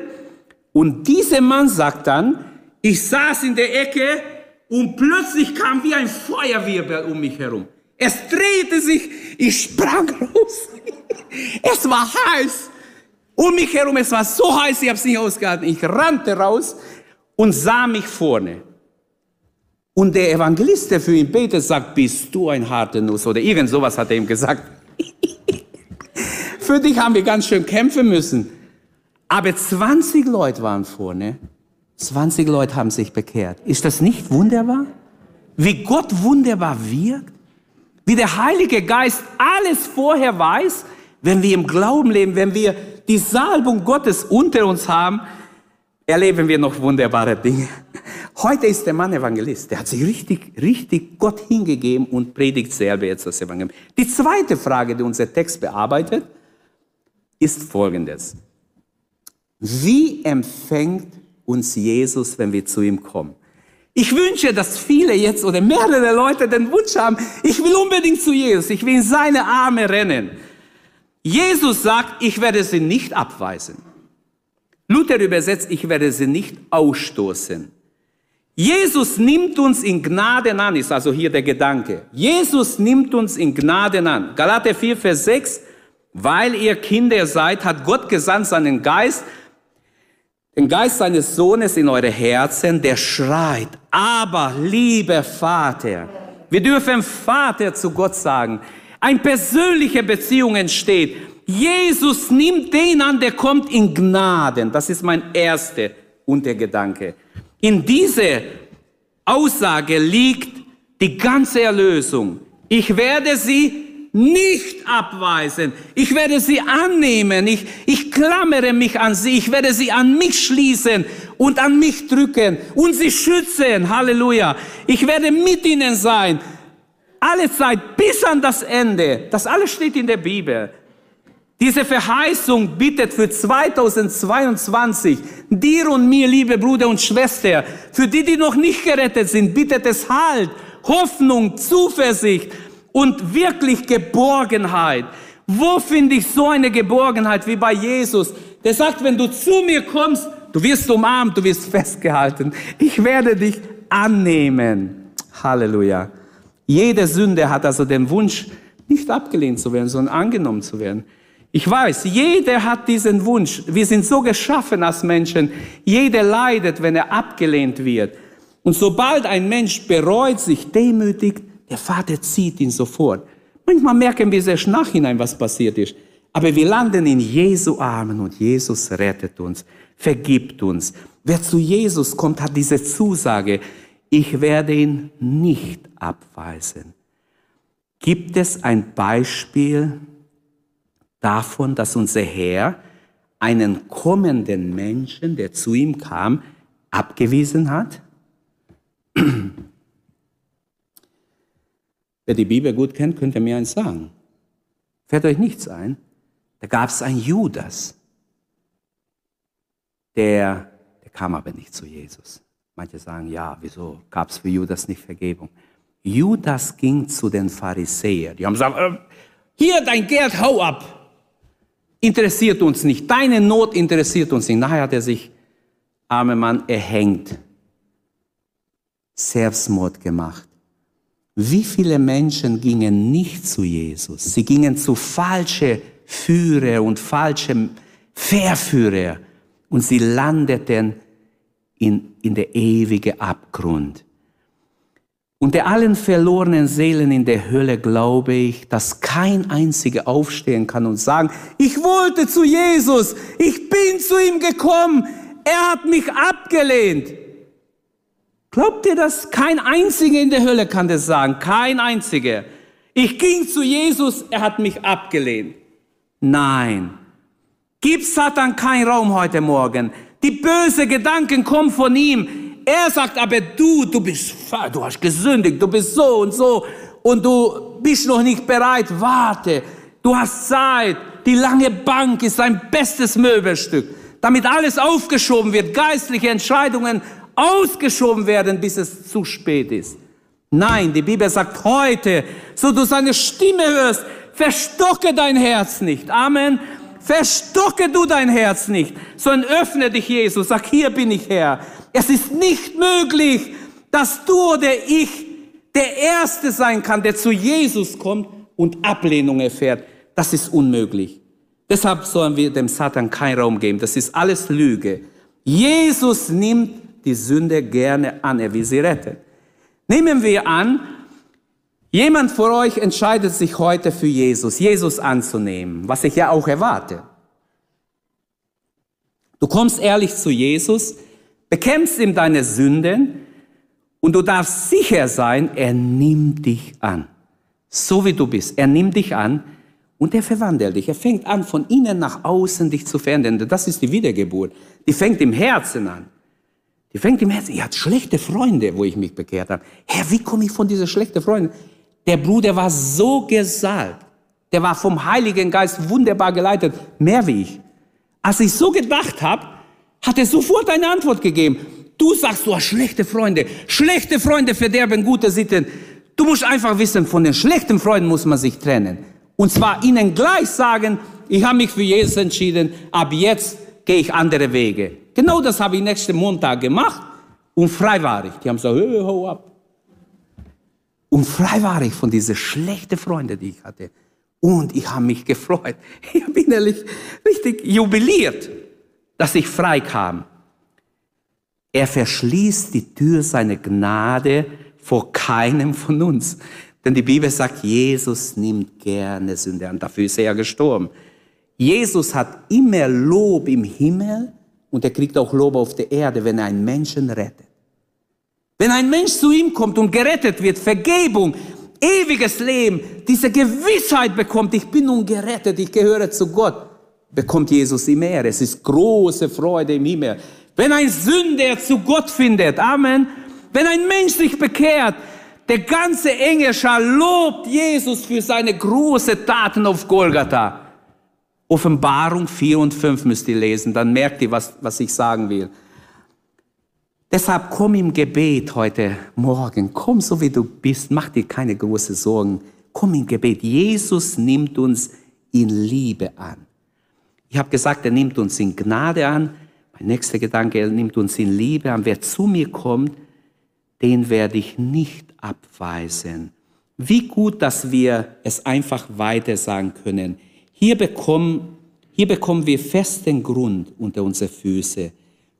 und dieser Mann sagt dann, ich saß in der Ecke und plötzlich kam wie ein Feuerwirbel um mich herum. Es drehte sich, ich sprang raus. [laughs] es war heiß. Um mich herum, es war so heiß, ich habe es nicht ausgehalten. Ich rannte raus und sah mich vorne. Und der Evangelist, der für ihn betet, sagt, bist du ein harter Nuss oder irgend sowas hat er ihm gesagt. [laughs] für dich haben wir ganz schön kämpfen müssen. Aber 20 Leute waren vorne. 20 Leute haben sich bekehrt. Ist das nicht wunderbar? Wie Gott wunderbar wirkt? Wie der Heilige Geist alles vorher weiß, wenn wir im Glauben leben, wenn wir die Salbung Gottes unter uns haben, erleben wir noch wunderbare Dinge. Heute ist der Mann Evangelist. Der hat sich richtig, richtig Gott hingegeben und predigt selber jetzt das Evangelium. Die zweite Frage, die unser Text bearbeitet, ist folgendes. Wie empfängt uns Jesus, wenn wir zu ihm kommen? Ich wünsche, dass viele jetzt oder mehrere Leute den Wunsch haben, ich will unbedingt zu Jesus, ich will in seine Arme rennen. Jesus sagt, ich werde sie nicht abweisen. Luther übersetzt, ich werde sie nicht ausstoßen. Jesus nimmt uns in Gnaden an, ist also hier der Gedanke. Jesus nimmt uns in Gnaden an. Galater 4, Vers 6, weil ihr Kinder seid, hat Gott gesandt seinen Geist, den Geist seines Sohnes in eure Herzen, der schreit, aber lieber Vater, wir dürfen Vater zu Gott sagen. Eine persönliche Beziehung entsteht. Jesus nimmt den an, der kommt in Gnaden. Das ist mein erster Untergedanke. In dieser Aussage liegt die ganze Erlösung. Ich werde sie nicht abweisen. Ich werde sie annehmen. Ich, ich klammere mich an sie. Ich werde sie an mich schließen und an mich drücken und sie schützen. Halleluja. Ich werde mit ihnen sein. Alle Zeit bis an das Ende. Das alles steht in der Bibel. Diese Verheißung bittet für 2022 dir und mir, liebe Bruder und Schwester, für die, die noch nicht gerettet sind, bittet es Halt, Hoffnung, Zuversicht, und wirklich Geborgenheit. Wo finde ich so eine Geborgenheit wie bei Jesus? Der sagt, wenn du zu mir kommst, du wirst umarmt, du wirst festgehalten. Ich werde dich annehmen. Halleluja. Jede Sünde hat also den Wunsch, nicht abgelehnt zu werden, sondern angenommen zu werden. Ich weiß, jeder hat diesen Wunsch. Wir sind so geschaffen als Menschen. Jeder leidet, wenn er abgelehnt wird. Und sobald ein Mensch bereut, sich demütigt, der Vater zieht ihn sofort. Manchmal merken wir sehr nachhinein, was passiert ist. Aber wir landen in Jesu Armen und Jesus rettet uns, vergibt uns. Wer zu Jesus kommt, hat diese Zusage, ich werde ihn nicht abweisen. Gibt es ein Beispiel davon, dass unser Herr einen kommenden Menschen, der zu ihm kam, abgewiesen hat? [clears throat] Wer die Bibel gut kennt, könnte mir eins sagen. Fällt euch nichts ein? Da gab es einen Judas. Der, der kam aber nicht zu Jesus. Manche sagen, ja, wieso gab es für Judas nicht Vergebung? Judas ging zu den Pharisäern. Die haben gesagt, äh, hier dein Geld, hau ab. Interessiert uns nicht. Deine Not interessiert uns nicht. Nachher hat er sich, armer Mann, erhängt. Selbstmord gemacht. Wie viele Menschen gingen nicht zu Jesus? Sie gingen zu falsche Führer und falsche Verführer und sie landeten in, in der ewige Abgrund. Unter allen verlorenen Seelen in der Hölle glaube ich, dass kein einziger aufstehen kann und sagen, ich wollte zu Jesus, ich bin zu ihm gekommen, er hat mich abgelehnt. Glaubt ihr das? Kein einziger in der Hölle kann das sagen. Kein einziger. Ich ging zu Jesus, er hat mich abgelehnt. Nein. Gib Satan keinen Raum heute Morgen. Die bösen Gedanken kommen von ihm. Er sagt aber du, du bist, du hast gesündigt, du bist so und so und du bist noch nicht bereit. Warte, du hast Zeit. Die lange Bank ist sein bestes Möbelstück. Damit alles aufgeschoben wird, geistliche Entscheidungen ausgeschoben werden, bis es zu spät ist. Nein, die Bibel sagt heute, so du seine Stimme hörst, verstocke dein Herz nicht. Amen. Verstocke du dein Herz nicht, sondern öffne dich, Jesus. Sag, hier bin ich Herr. Es ist nicht möglich, dass du oder ich der Erste sein kann, der zu Jesus kommt und Ablehnung erfährt. Das ist unmöglich. Deshalb sollen wir dem Satan keinen Raum geben. Das ist alles Lüge. Jesus nimmt die Sünde gerne an, er will sie retten. Nehmen wir an, jemand von euch entscheidet sich heute für Jesus, Jesus anzunehmen, was ich ja auch erwarte. Du kommst ehrlich zu Jesus, bekämpfst ihm deine Sünden und du darfst sicher sein, er nimmt dich an. so wie du bist. Er nimmt dich an und er verwandelt dich. Er fängt an, von innen nach außen dich zu verändern. Das ist die Wiedergeburt. Die fängt im Herzen an. Die fängt im Herzen. Ihr habt schlechte Freunde, wo ich mich bekehrt habe. Herr, wie komme ich von diesen schlechten Freunden? Der Bruder war so gesalbt. Der war vom Heiligen Geist wunderbar geleitet. Mehr wie ich. Als ich so gedacht habe, hat er sofort eine Antwort gegeben. Du sagst, du hast schlechte Freunde. Schlechte Freunde verderben gute Sitten. Du musst einfach wissen, von den schlechten Freunden muss man sich trennen. Und zwar ihnen gleich sagen, ich habe mich für Jesus entschieden, ab jetzt gehe ich andere Wege. Genau das habe ich nächsten Montag gemacht und frei war ich. Die haben gesagt, hör, hau ab. Und frei war ich von diesen schlechten Freunden, die ich hatte. Und ich habe mich gefreut. [laughs] Ich habe innerlich richtig jubiliert, dass ich frei kam. Er verschließt die Tür seiner Gnade vor keinem von uns. Denn die Bibel sagt, Jesus nimmt gerne Sünde an. Dafür ist er gestorben. Jesus hat immer Lob im Himmel und er kriegt auch Lob auf der Erde, wenn er einen Menschen rettet. Wenn ein Mensch zu ihm kommt und gerettet wird, Vergebung, ewiges Leben, diese Gewissheit bekommt, ich bin nun gerettet, ich gehöre zu Gott, bekommt Jesus immer Ehre. Es ist große Freude im Himmel. Wenn ein Sünder zu Gott findet, Amen, wenn ein Mensch sich bekehrt, der ganze Engelschar lobt Jesus für seine großen Taten auf Golgatha. Offenbarung 4 und 5 müsst ihr lesen, dann merkt ihr, was, was ich sagen will. Deshalb komm im Gebet heute Morgen, komm so wie du bist, mach dir keine großen Sorgen, komm im Gebet. Jesus nimmt uns in Liebe an. Ich habe gesagt, er nimmt uns in Gnade an. Mein nächster Gedanke, er nimmt uns in Liebe an. Wer zu mir kommt, den werde ich nicht abweisen. Wie gut, dass wir es einfach weiter sagen können. Hier bekommen, hier bekommen wir festen Grund unter unsere Füße.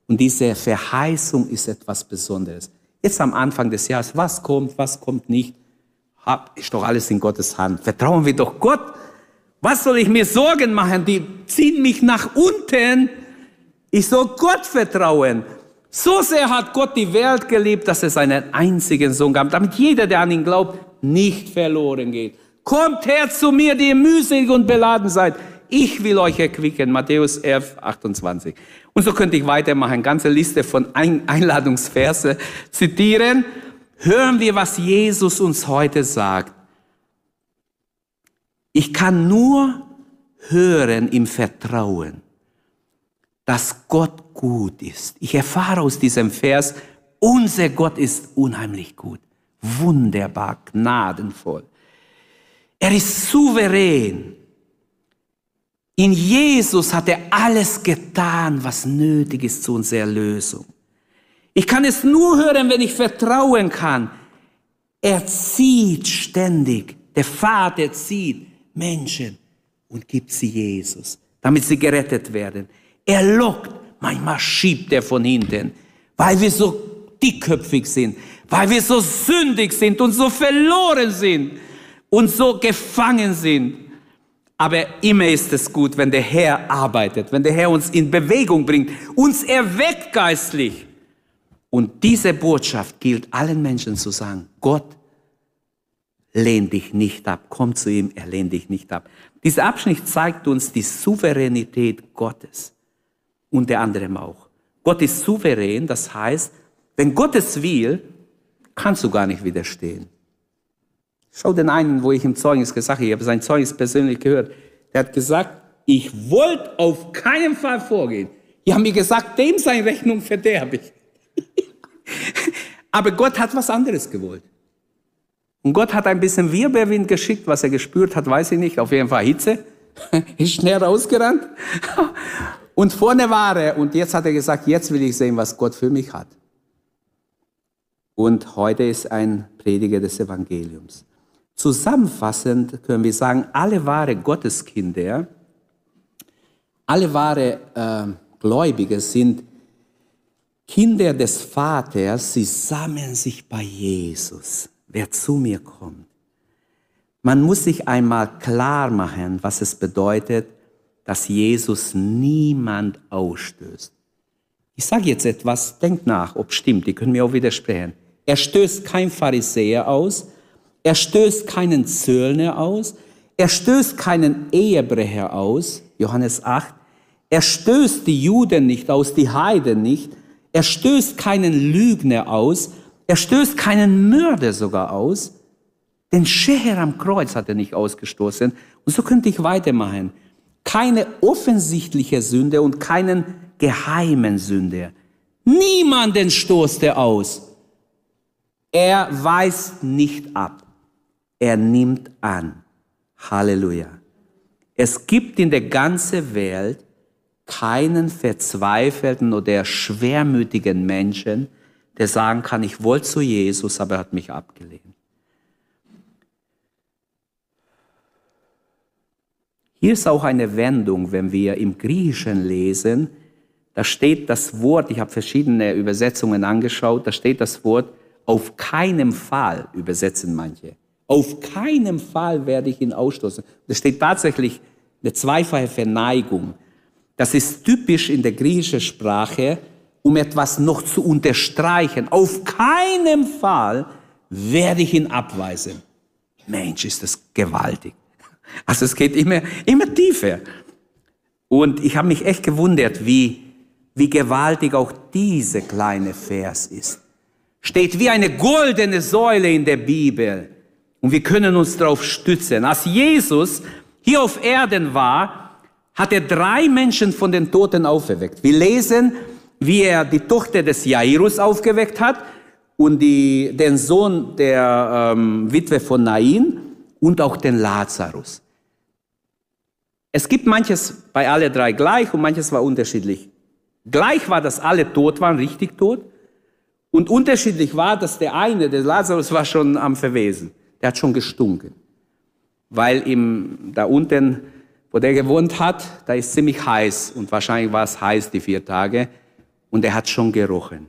Und diese Verheißung ist etwas Besonderes. Jetzt am Anfang des Jahres, was kommt, was kommt nicht, ist doch alles in Gottes Hand. Vertrauen wir doch Gott. Was soll ich mir Sorgen machen? Die ziehen mich nach unten. Ich soll Gott vertrauen. So sehr hat Gott die Welt geliebt, dass er seinen einzigen Sohn gab, damit jeder, der an ihn glaubt, nicht verloren geht. Kommt her zu mir, die ihr mühselig und beladen seid. Ich will euch erquicken. Matthäus 11, 28. Und so könnte ich weitermachen, ganze Liste von Einladungsverse zitieren. Hören wir, was Jesus uns heute sagt. Ich kann nur hören im Vertrauen, dass Gott gut ist. Ich erfahre aus diesem Vers, unser Gott ist unheimlich gut, wunderbar, gnadenvoll. Er ist souverän. In Jesus hat er alles getan, was nötig ist zu unserer Erlösung. Ich kann es nur hören, wenn ich vertrauen kann. Er zieht ständig. Der Vater zieht Menschen und gibt sie Jesus, damit sie gerettet werden. Er lockt, manchmal schiebt er von hinten, weil wir so dickköpfig sind, weil wir so sündig sind und so verloren sind und so gefangen sind. Aber immer ist es gut, wenn der Herr arbeitet, wenn der Herr uns in Bewegung bringt, uns erweckt geistlich. Und diese Botschaft gilt allen Menschen zu sagen, Gott lehnt dich nicht ab, komm zu ihm, er lehnt dich nicht ab. Dieser Abschnitt zeigt uns die Souveränität Gottes und der anderem auch. Gott ist souverän, das heißt, wenn Gott es will, kannst du gar nicht widerstehen. Schau den einen, wo ich im Zeugnis gesagt habe, ich habe sein Zeugnis persönlich gehört. Der hat gesagt, ich wollte auf keinen Fall vorgehen. Die haben mir gesagt, dem seine Rechnung verderbe ich. [laughs] Aber Gott hat was anderes gewollt. Und Gott hat ein bisschen Wirbelwind geschickt, was er gespürt hat, weiß ich nicht. Auf jeden Fall Hitze. [laughs] Ist schnell rausgerannt. [laughs] Und vorne war er. Und jetzt hat er gesagt, jetzt will ich sehen, was Gott für mich hat. Und heute ist ein Prediger des Evangeliums. Zusammenfassend können wir sagen, alle wahre Gotteskinder, alle wahre äh, Gläubige sind Kinder des Vaters, sie sammeln sich bei Jesus, wer zu mir kommt. Man muss sich einmal klar machen, was es bedeutet, dass Jesus niemand ausstößt. Ich sage jetzt etwas, denkt nach, ob stimmt, die können mir auch widersprechen. Er stößt kein Pharisäer aus, Er stößt keinen Zöllner aus. Er stößt keinen Ehebrecher aus. Johannes 8. Er stößt die Juden nicht aus, die Heiden nicht. Er stößt keinen Lügner aus. Er stößt keinen Mörder sogar aus. Den Scheher am Kreuz hat er nicht ausgestoßen. Und so könnte ich weitermachen. Keine offensichtliche Sünde und keinen geheimen Sünde. Niemanden stoßt er aus. Er weist nicht ab. Er nimmt an. Halleluja. Es gibt in der ganzen Welt keinen verzweifelten oder schwermütigen Menschen, der sagen kann, ich wollte zu Jesus, aber er hat mich abgelehnt. Hier ist auch eine Wendung, wenn wir im Griechischen lesen, da steht das Wort, ich habe verschiedene Übersetzungen angeschaut, da steht das Wort, auf keinen Fall übersetzen manche. Auf keinen Fall werde ich ihn ausstoßen. Da steht tatsächlich eine zweifache Verneigung. Das ist typisch in der griechischen Sprache, um etwas noch zu unterstreichen. Auf keinen Fall werde ich ihn abweisen. Mensch, ist das gewaltig. Also es geht immer, immer tiefer. Und ich habe mich echt gewundert, wie, wie gewaltig auch diese kleine Vers ist. Steht wie eine goldene Säule in der Bibel. Und wir können uns darauf stützen. Als Jesus hier auf Erden war, hat er drei Menschen von den Toten auferweckt. Wir lesen, wie er die Tochter des Jairus aufgeweckt hat und die, den Sohn der ähm, Witwe von Nain und auch den Lazarus. Es gibt manches bei alle drei gleich und manches war unterschiedlich. Gleich war, dass alle tot waren, richtig tot. Und unterschiedlich war, dass der eine, der Lazarus, war schon am Verwesen der hat schon gestunken. Weil ihm da unten, wo der gewohnt hat, da ist ziemlich heiß und wahrscheinlich war es heiß die vier Tage und er hat schon gerochen.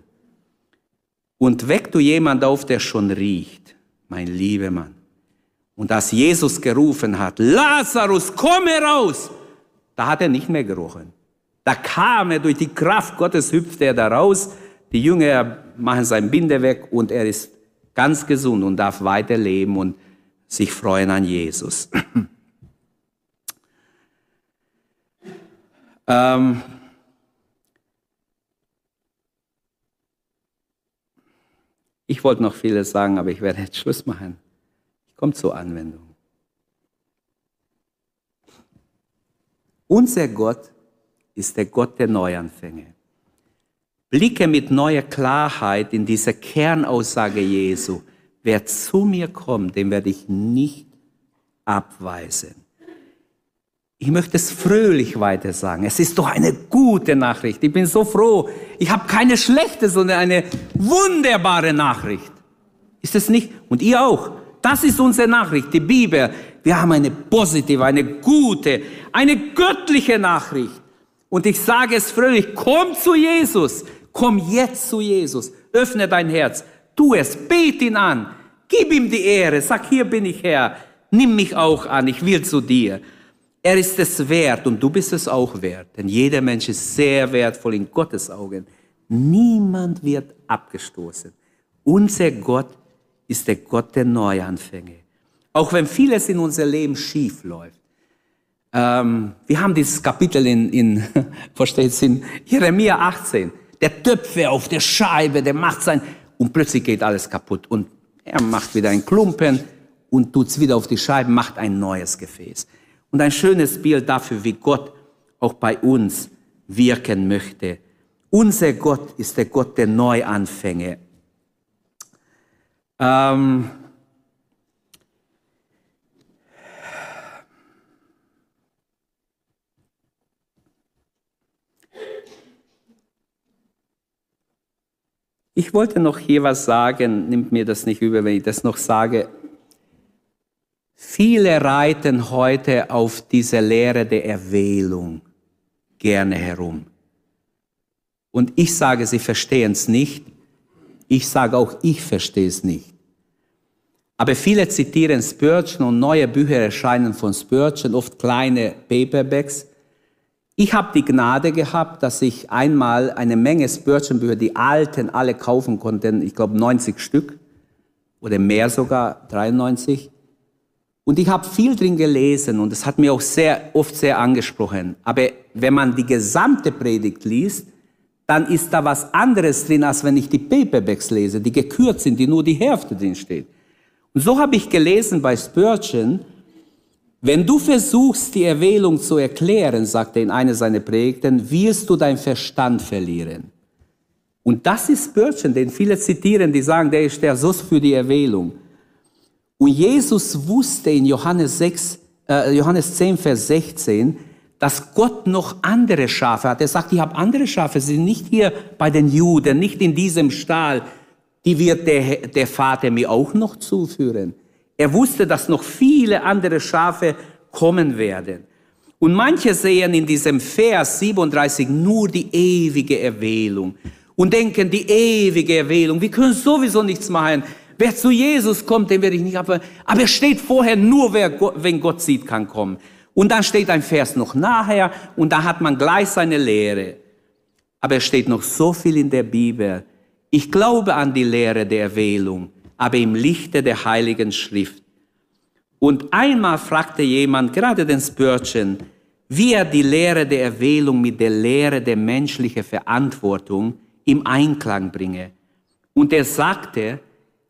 Und weck du jemand auf, der schon riecht, mein lieber Mann. Und als Jesus gerufen hat, Lazarus, komm heraus, da hat er nicht mehr gerochen. Da kam er durch die Kraft Gottes, hüpfte er da raus. Die Jünger machen sein Binde weg und er ist ganz gesund und darf weiterleben und sich freuen an Jesus. [clears throat] ähm, ich wollte noch vieles sagen, aber ich werde jetzt Schluss machen. Ich komme zur Anwendung. Unser Gott ist der Gott der Neuanfänge. Blicke mit neuer Klarheit in diese Kernaussage Jesu. Wer zu mir kommt, den werde ich nicht abweisen. Ich möchte es fröhlich weiter sagen. Es ist doch eine gute Nachricht. Ich bin so froh. Ich habe keine schlechte, sondern eine wunderbare Nachricht. Ist es nicht? Und ihr auch. Das ist unsere Nachricht, die Bibel. Wir haben eine positive, eine gute, eine göttliche Nachricht. Und ich sage es fröhlich, komm zu Jesus. Komm jetzt zu Jesus, öffne dein Herz, tu es, bet ihn an, gib ihm die Ehre, sag, hier bin ich Herr, nimm mich auch an, ich will zu dir. Er ist es wert und du bist es auch wert, denn jeder Mensch ist sehr wertvoll in Gottes Augen. Niemand wird abgestoßen. Unser Gott ist der Gott der Neuanfänge. Auch wenn vieles in unser Leben schief läuft. Ähm, wir haben dieses Kapitel in, in, [laughs] versteht in Jeremia 18 der Töpfe auf der Scheibe, der macht sein, und plötzlich geht alles kaputt. Und er macht wieder einen Klumpen und tut es wieder auf die Scheibe, macht ein neues Gefäß. Und ein schönes Bild dafür, wie Gott auch bei uns wirken möchte. Unser Gott ist der Gott der Neuanfänge. Ähm, Ich wollte noch hier was sagen, nimmt mir das nicht über, wenn ich das noch sage. Viele reiten heute auf diese Lehre der Erwählung gerne herum. Und ich sage, sie verstehen es nicht. Ich sage auch, ich verstehe es nicht. Aber viele zitieren Spurgeon und neue Bücher erscheinen von Spurgeon, oft kleine Paperbacks. Ich habe die Gnade gehabt, dass ich einmal eine Menge Spurgeon-Bücher, die alten, alle kaufen konnte, ich glaube 90 Stück oder mehr sogar, 93. Und ich habe viel drin gelesen und es hat mir auch sehr oft sehr angesprochen. Aber wenn man die gesamte Predigt liest, dann ist da was anderes drin, als wenn ich die Paperbacks lese, die gekürzt sind, die nur die Hälfte drin steht. Und so habe ich gelesen bei Spurgeon, wenn du versuchst, die Erwählung zu erklären, sagt er in einer seiner Predigten, wirst du deinen Verstand verlieren. Und das ist Spurgeon, den viele zitieren, die sagen, der ist der Sus für die Erwählung. Und Jesus wusste in Johannes, 6, äh, Johannes 10, Vers 16, dass Gott noch andere Schafe hat. Er sagt, ich habe andere Schafe, sie sind nicht hier bei den Juden, nicht in diesem Stall. Die wird der, der Vater mir auch noch zuführen. Er wusste, dass noch viele andere Schafe kommen werden. Und manche sehen in diesem Vers 37 nur die ewige Erwählung und denken, die ewige Erwählung, wir können sowieso nichts machen. Wer zu Jesus kommt, den werde ich nicht abwählen. Aber es steht vorher, nur wer, wenn Gott sieht, kann kommen. Und dann steht ein Vers noch nachher und da hat man gleich seine Lehre. Aber es steht noch so viel in der Bibel. Ich glaube an die Lehre der Erwählung, aber im Lichte der Heiligen Schrift. Und einmal fragte jemand, gerade den Spurgeon, wie er die Lehre der Erwählung mit der Lehre der menschlichen Verantwortung im Einklang bringe. Und er sagte,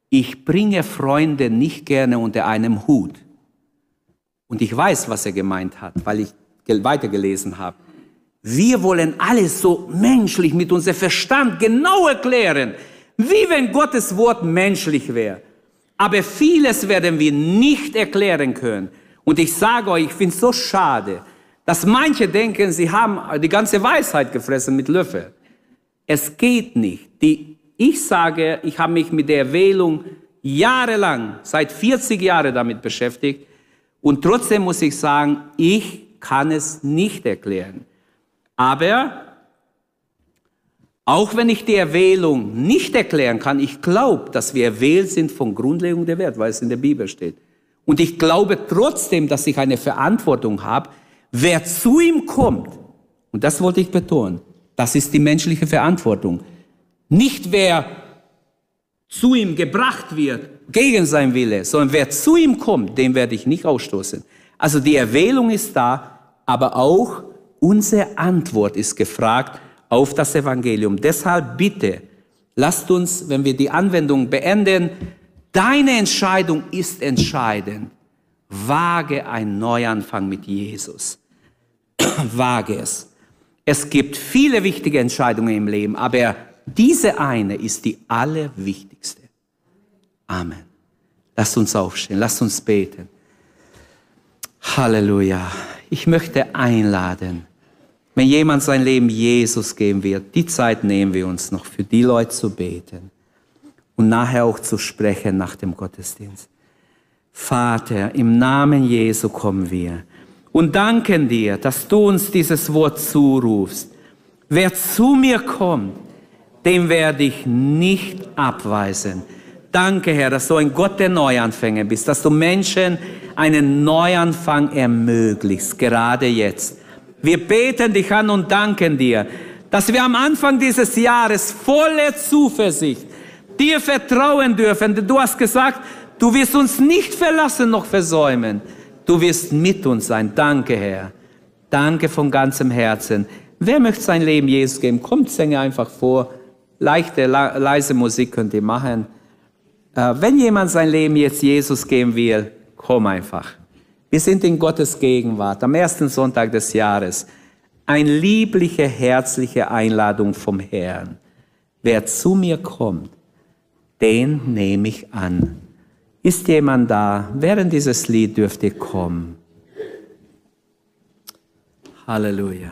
ich bringe Freunde nicht gerne unter einem Hut. Und ich weiß, was er gemeint hat, weil ich weitergelesen habe. Wir wollen alles so menschlich mit unserem Verstand genau erklären, wie wenn Gottes Wort menschlich wäre. Aber vieles werden wir nicht erklären können. Und ich sage euch, ich finde es so schade, dass manche denken, sie haben die ganze Weisheit gefressen mit Löffel. Es geht nicht. Die, ich sage, ich habe mich mit der Erwählung jahrelang, seit 40 Jahren damit beschäftigt. Und trotzdem muss ich sagen, ich kann es nicht erklären. Aber auch wenn ich die Erwählung nicht erklären kann, ich glaube, dass wir erwählt sind von Grundlegung der Welt, weil es in der Bibel steht. Und ich glaube trotzdem, dass ich eine Verantwortung habe, wer zu ihm kommt. Und das wollte ich betonen. Das ist die menschliche Verantwortung. Nicht wer zu ihm gebracht wird, gegen sein Wille, sondern wer zu ihm kommt, den werde ich nicht ausstoßen. Also die Erwählung ist da, aber auch unsere Antwort ist gefragt auf das Evangelium. Deshalb bitte, lasst uns, wenn wir die Anwendung beenden, deine Entscheidung ist entscheidend. Wage einen Neuanfang mit Jesus. [clears throat] Wage es. Es gibt viele wichtige Entscheidungen im Leben, aber diese eine ist die allerwichtigste. Amen. Lasst uns aufstehen, lasst uns beten. Halleluja. Ich möchte einladen, wenn jemand sein Leben Jesus geben wird, die Zeit nehmen wir uns noch für die Leute zu beten und nachher auch zu sprechen nach dem Gottesdienst. Vater, im Namen Jesu kommen wir und danken dir, dass du uns dieses Wort zurufst. Wer zu mir kommt, dem werde ich nicht abweisen. Danke, Herr, dass du ein Gott der Neuanfänge bist, dass du Menschen einen Neuanfang ermöglichst, gerade jetzt. Wir beten dich an und danken dir, dass wir am Anfang dieses Jahres voller Zuversicht dir vertrauen dürfen. Du hast gesagt, du wirst uns nicht verlassen noch versäumen. Du wirst mit uns sein. Danke, Herr. Danke von ganzem Herzen. Wer möchte sein Leben Jesus geben? Kommt, singe einfach vor. Leichte, leise Musik könnt ihr machen. Äh, wenn jemand sein Leben jetzt Jesus geben will, komm einfach. Wir sind in Gottes Gegenwart am ersten Sonntag des Jahres. Eine liebliche, herzliche Einladung vom Herrn. Wer zu mir kommt, den nehme ich an. Ist jemand da? Während dieses Lied dürft ihr kommen. Halleluja.